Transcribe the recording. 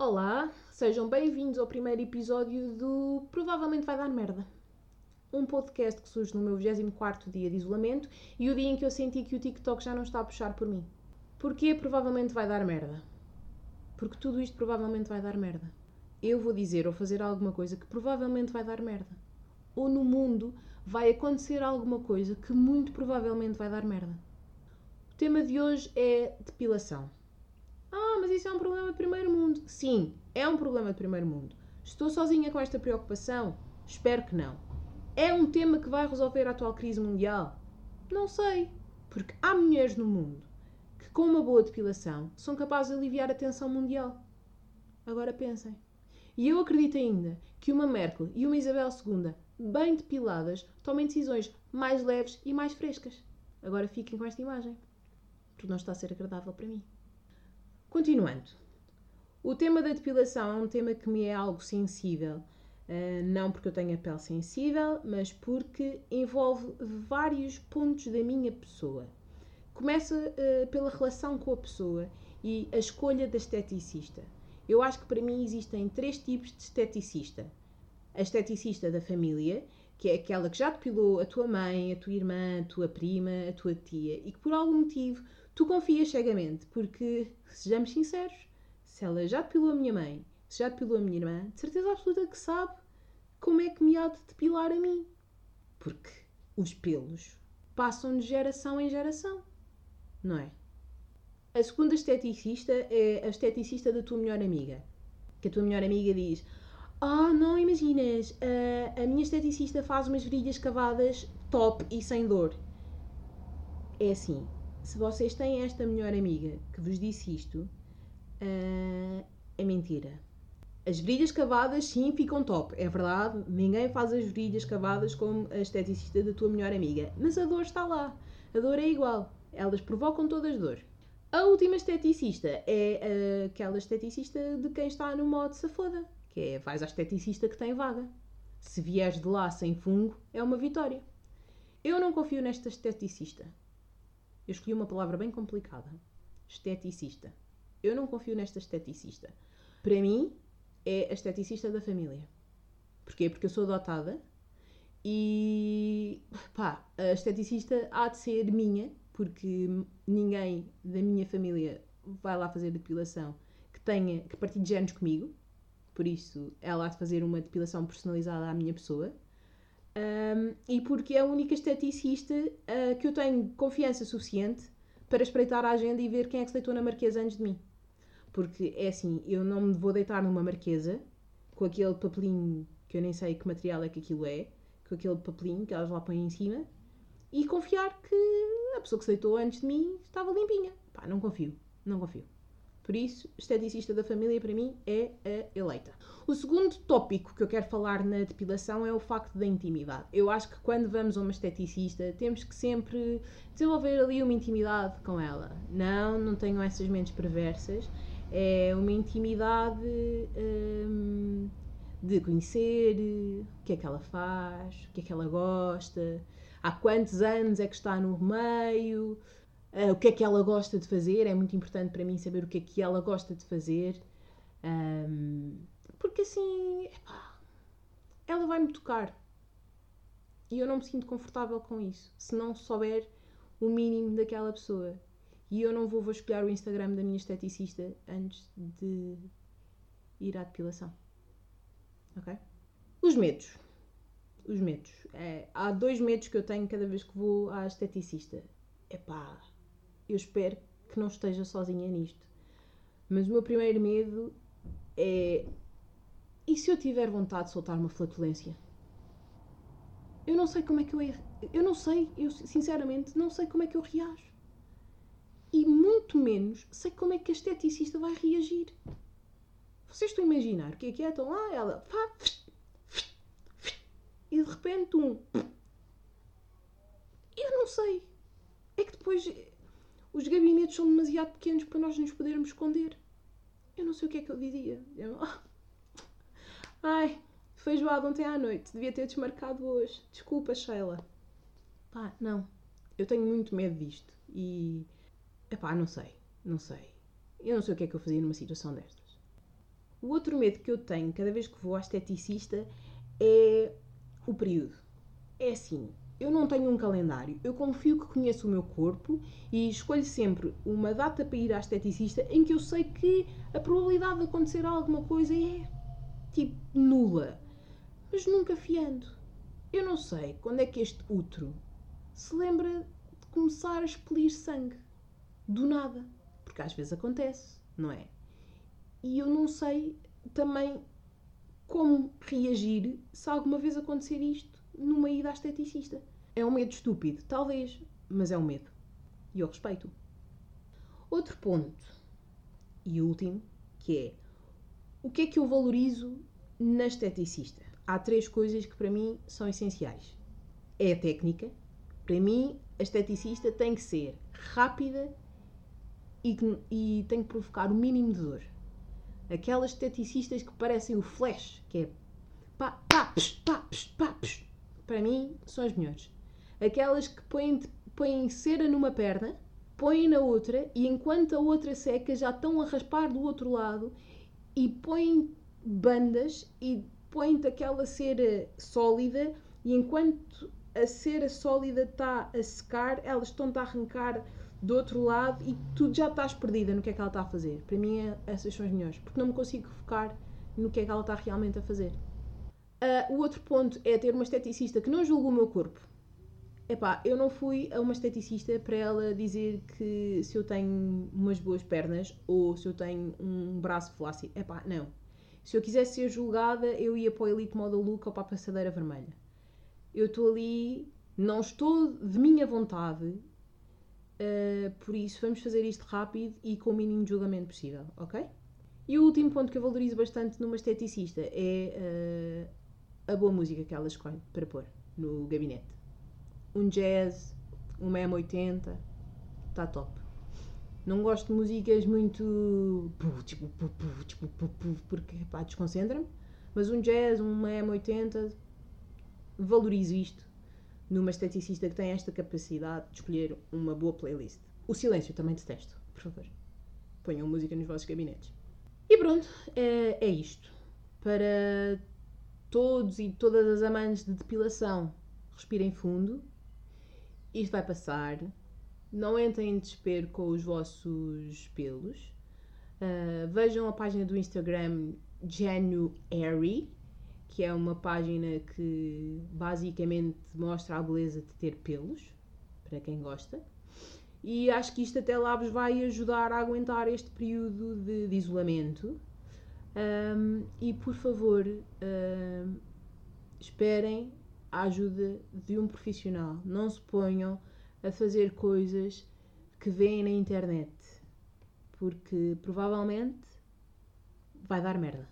Olá, sejam bem-vindos ao primeiro episódio do Provavelmente Vai Dar Merda. Um podcast que surge no meu 24 dia de isolamento e o dia em que eu senti que o TikTok já não está a puxar por mim. Porquê provavelmente vai dar merda? Porque tudo isto provavelmente vai dar merda. Eu vou dizer ou fazer alguma coisa que provavelmente vai dar merda. Ou no mundo vai acontecer alguma coisa que muito provavelmente vai dar merda. O tema de hoje é depilação. Ah, mas isso é um problema de primeiro mundo. Sim, é um problema de primeiro mundo. Estou sozinha com esta preocupação? Espero que não. É um tema que vai resolver a atual crise mundial? Não sei. Porque há mulheres no mundo que, com uma boa depilação, são capazes de aliviar a tensão mundial. Agora pensem. E eu acredito ainda que uma Merkel e uma Isabel II, bem depiladas, tomem decisões mais leves e mais frescas. Agora fiquem com esta imagem. Porque não está a ser agradável para mim. Continuando. O tema da depilação é um tema que me é algo sensível. Uh, não porque eu tenha pele sensível, mas porque envolve vários pontos da minha pessoa. Começa uh, pela relação com a pessoa e a escolha da esteticista. Eu acho que para mim existem três tipos de esteticista. A esteticista da família, que é aquela que já depilou a tua mãe, a tua irmã, a tua prima, a tua tia e que por algum motivo Tu confias cegamente, porque, sejamos sinceros, se ela já depilou a minha mãe, se já depilou a minha irmã, de certeza absoluta que sabe como é que me há de depilar a mim. Porque os pelos passam de geração em geração, não é? A segunda esteticista é a esteticista da tua melhor amiga. Que a tua melhor amiga diz: Ah, oh, não imaginas, a, a minha esteticista faz umas virilhas cavadas top e sem dor. É assim, se vocês têm esta melhor amiga que vos disse isto, uh, é mentira. As virilhas cavadas, sim, ficam top. É verdade, ninguém faz as virilhas cavadas como a esteticista da tua melhor amiga. Mas a dor está lá. A dor é igual. Elas provocam todas dor. A última esteticista é aquela esteticista de quem está no modo safoda. Que é, vais à esteticista que tem vaga. Se vieres de lá sem fungo, é uma vitória. Eu não confio nesta esteticista. Eu escolhi uma palavra bem complicada. Esteticista. Eu não confio nesta esteticista. Para mim, é a esteticista da família. Porquê? Porque eu sou adotada e pá, a esteticista há de ser minha, porque ninguém da minha família vai lá fazer depilação que tenha que partilhe géneros comigo. Por isso, ela há de fazer uma depilação personalizada à minha pessoa. Um, e porque é a única esteticista uh, que eu tenho confiança suficiente para espreitar a agenda e ver quem é que se deitou na marquesa antes de mim. Porque é assim, eu não me vou deitar numa marquesa com aquele papelinho que eu nem sei que material é que aquilo é, com aquele papelinho que elas lá põem em cima e confiar que a pessoa que se deitou antes de mim estava limpinha. Pá, não confio, não confio. Por isso, esteticista da família para mim é a eleita. O segundo tópico que eu quero falar na depilação é o facto da intimidade. Eu acho que quando vamos a uma esteticista temos que sempre desenvolver ali uma intimidade com ela. Não, não tenham essas mentes perversas. É uma intimidade hum, de conhecer o que é que ela faz, o que é que ela gosta, há quantos anos é que está no meio, Uh, o que é que ela gosta de fazer, é muito importante para mim saber o que é que ela gosta de fazer. Um, porque assim, ela vai-me tocar. E eu não me sinto confortável com isso. Se não souber o mínimo daquela pessoa. E eu não vou vasculhar o Instagram da minha esteticista antes de ir à depilação. Ok? Os medos. Os medos. É, há dois medos que eu tenho cada vez que vou à esteticista. Epá, eu espero que não esteja sozinha nisto. Mas o meu primeiro medo é. E se eu tiver vontade de soltar uma flatulência? Eu não sei como é que eu. Eu não sei, eu sinceramente não sei como é que eu reajo. E muito menos sei como é que a esteticista vai reagir. Vocês estão a imaginar o que é que é? Estão lá, ela. E de repente um. Eu não sei. É que depois os gabinetes são demasiado pequenos para nós nos podermos esconder. Eu não sei o que é que eu dizia. Eu... Ai, feijoada ontem à noite. Devia ter desmarcado hoje. Desculpa, Sheila. Pá, não. Eu tenho muito medo disto. E. Epá, não sei. Não sei. Eu não sei o que é que eu fazia numa situação destas. O outro medo que eu tenho cada vez que vou à esteticista é o período. É assim, eu não tenho um calendário. Eu confio que conheço o meu corpo e escolho sempre uma data para ir à esteticista em que eu sei que a probabilidade de acontecer alguma coisa é tipo nula. Mas nunca fiando. Eu não sei quando é que este útero se lembra de começar a expelir sangue. Do nada. Porque às vezes acontece, não é? E eu não sei também como reagir se alguma vez acontecer isto numa ida à esteticista. É um medo estúpido, talvez, mas é um medo. E eu respeito. Outro ponto, e último, que é o que é que eu valorizo na esteticista? Há três coisas que para mim são essenciais. É a técnica. Para mim, a esteticista tem que ser rápida e, e tem que provocar o mínimo de dor. Aquelas esteticistas que parecem o flash, que é pá, pá, psh, pá, psh, pá, psh. Para mim, são as melhores. Aquelas que põem, põem cera numa perna, põem na outra e enquanto a outra seca já estão a raspar do outro lado e põem bandas e põem-te aquela cera sólida e enquanto a cera sólida está a secar, elas estão-te a arrancar do outro lado e tu já estás perdida no que é que ela está a fazer. Para mim, é, essas são as melhores, porque não me consigo focar no que é que ela está realmente a fazer. Uh, o outro ponto é ter uma esteticista que não julga o meu corpo. Epá, eu não fui a uma esteticista para ela dizer que se eu tenho umas boas pernas ou se eu tenho um braço flácido. Epá, não. Se eu quisesse ser julgada, eu ia para o Elite Model Look ou para a passadeira vermelha. Eu estou ali, não estou de minha vontade, uh, por isso vamos fazer isto rápido e com o mínimo de julgamento possível, ok? E o último ponto que eu valorizo bastante numa esteticista é uh, a boa música que ela escolhe para pôr no gabinete um jazz, um M80, está top. Não gosto de músicas muito. Tipo, tipo, porque pá, desconcentra-me. Mas um jazz, um M80, valorizo isto numa esteticista que tem esta capacidade de escolher uma boa playlist. O silêncio também detesto, por favor. Ponham música nos vossos gabinetes. E pronto, é, é isto. Para todos e todas as amantes de depilação, respirem fundo isto vai passar. Não entrem em desespero com os vossos pelos. Uh, vejam a página do Instagram January, que é uma página que basicamente mostra a beleza de ter pelos, para quem gosta. E acho que isto até lá vos vai ajudar a aguentar este período de, de isolamento. Um, e por favor, um, esperem a ajuda de um profissional. Não se ponham a fazer coisas que veem na internet, porque provavelmente vai dar merda.